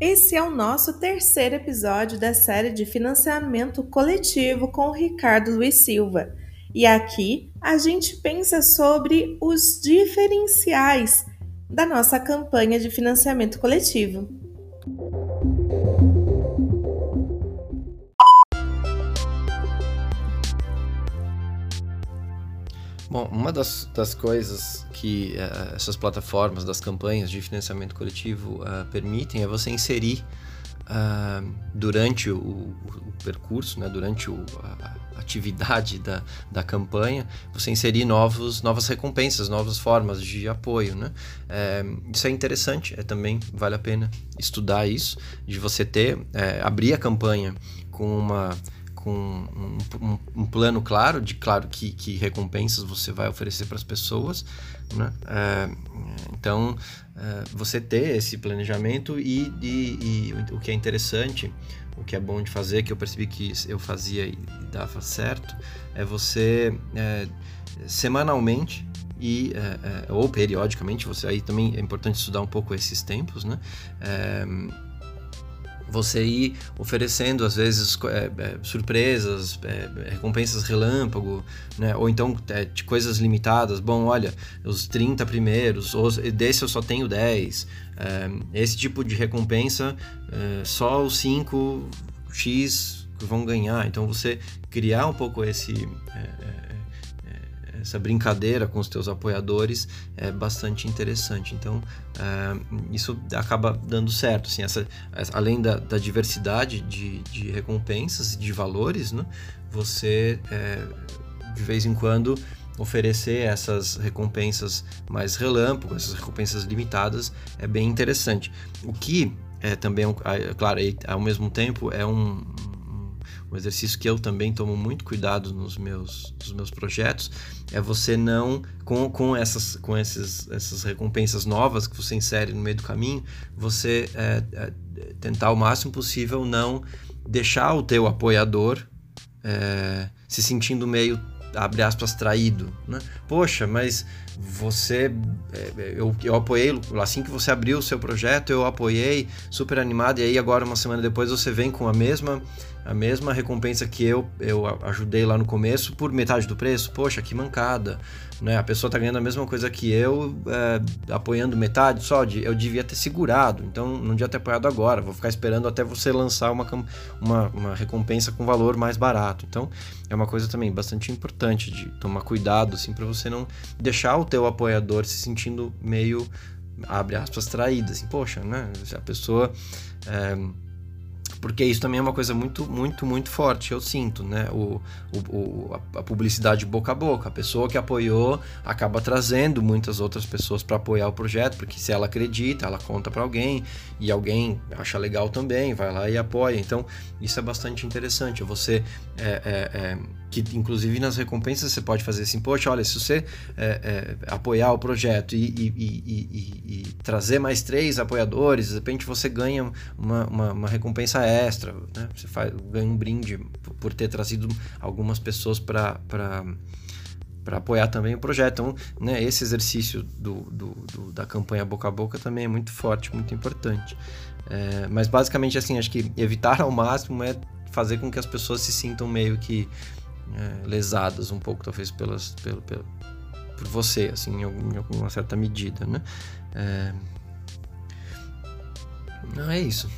Esse é o nosso terceiro episódio da série de financiamento coletivo com o Ricardo Luiz Silva. E aqui a gente pensa sobre os diferenciais da nossa campanha de financiamento coletivo. Bom, uma das, das coisas que uh, essas plataformas das campanhas de financiamento coletivo uh, permitem é você inserir uh, durante o, o, percurso, né, durante o, a atividade da, da campanha, você inserir novos, novas recompensas, novas formas de apoio. Né? É, isso é interessante, é, também vale a pena estudar isso, de você ter, é, abrir a campanha com uma com um, um, um, plano claro de claro que, que recompensas você vai oferecer para as pessoas né? É, então é, você ter esse planejamento e, e, e, o que é interessante o que é bom de fazer que eu percebi que eu fazia e dava certo é você é, semanalmente e é, é, ou periodicamente você aí também é importante estudar um pouco esses tempos né é, você ir oferecendo às vezes é, é, surpresas, é, recompensas relâmpago, né? ou então é, de coisas limitadas. Bom, olha, os 30 primeiros, ou desse eu só tenho 10. É, esse tipo de recompensa, é, só os 5x vão ganhar. Então você criar um pouco esse essa brincadeira com os teus apoiadores é bastante interessante. Então, uh, isso acaba dando certo. Assim, essa, além da, da diversidade de, de, recompensas e de valores, né, você, é, de vez em quando, oferecer essas recompensas mais relâmpago, essas recompensas limitadas, é bem interessante. O que é também, claro, ao mesmo tempo é um, um exercício que eu também tomo muito cuidado nos meus, nos meus projetos é você não com, com essas com esses, essas recompensas novas que você insere no meio do caminho você é, é, tentar o máximo possível não deixar o teu apoiador é, se sentindo meio abre aspas, traído, né? Poxa, mas você, é, eu, eu apoiei, assim que você abriu o seu projeto, eu apoiei, super animado, e aí agora, uma semana depois, você vem com a mesma a mesma recompensa que eu, eu ajudei lá no começo por metade do preço. Poxa, que mancada. Né? A pessoa está ganhando a mesma coisa que eu, é, apoiando metade só. De, eu devia ter segurado, então não devia ter apoiado agora. Vou ficar esperando até você lançar uma, uma, uma recompensa com valor mais barato. Então é uma coisa também bastante importante de tomar cuidado assim, para você não deixar o teu apoiador se sentindo meio, abre aspas, traído. Assim, Poxa, né? A pessoa. É, porque isso também é uma coisa muito, muito, muito forte, eu sinto, né? O, o, a, a publicidade boca a boca. A pessoa que apoiou acaba trazendo muitas outras pessoas para apoiar o projeto, porque se ela acredita, ela conta para alguém e alguém acha legal também, vai lá e apoia. Então, isso é bastante interessante. Você é, é, é que inclusive nas recompensas você pode fazer assim, poxa, olha, se você é, é, apoiar o projeto e, e, e, e, trazer mais três apoiadores, de repente você ganha uma, uma, uma recompensa extra, né? você faz, ganha um brinde por ter trazido algumas pessoas para para apoiar também o projeto. Então, né, esse exercício do, do, do, da campanha boca a boca também é muito forte, muito importante. É, mas basicamente assim, acho que evitar ao máximo é fazer com que as pessoas se sintam meio que é, lesadas um pouco, talvez pelas, pelo, pelo, por você, assim, em, algum, em alguma certa medida, né? É... Não é isso.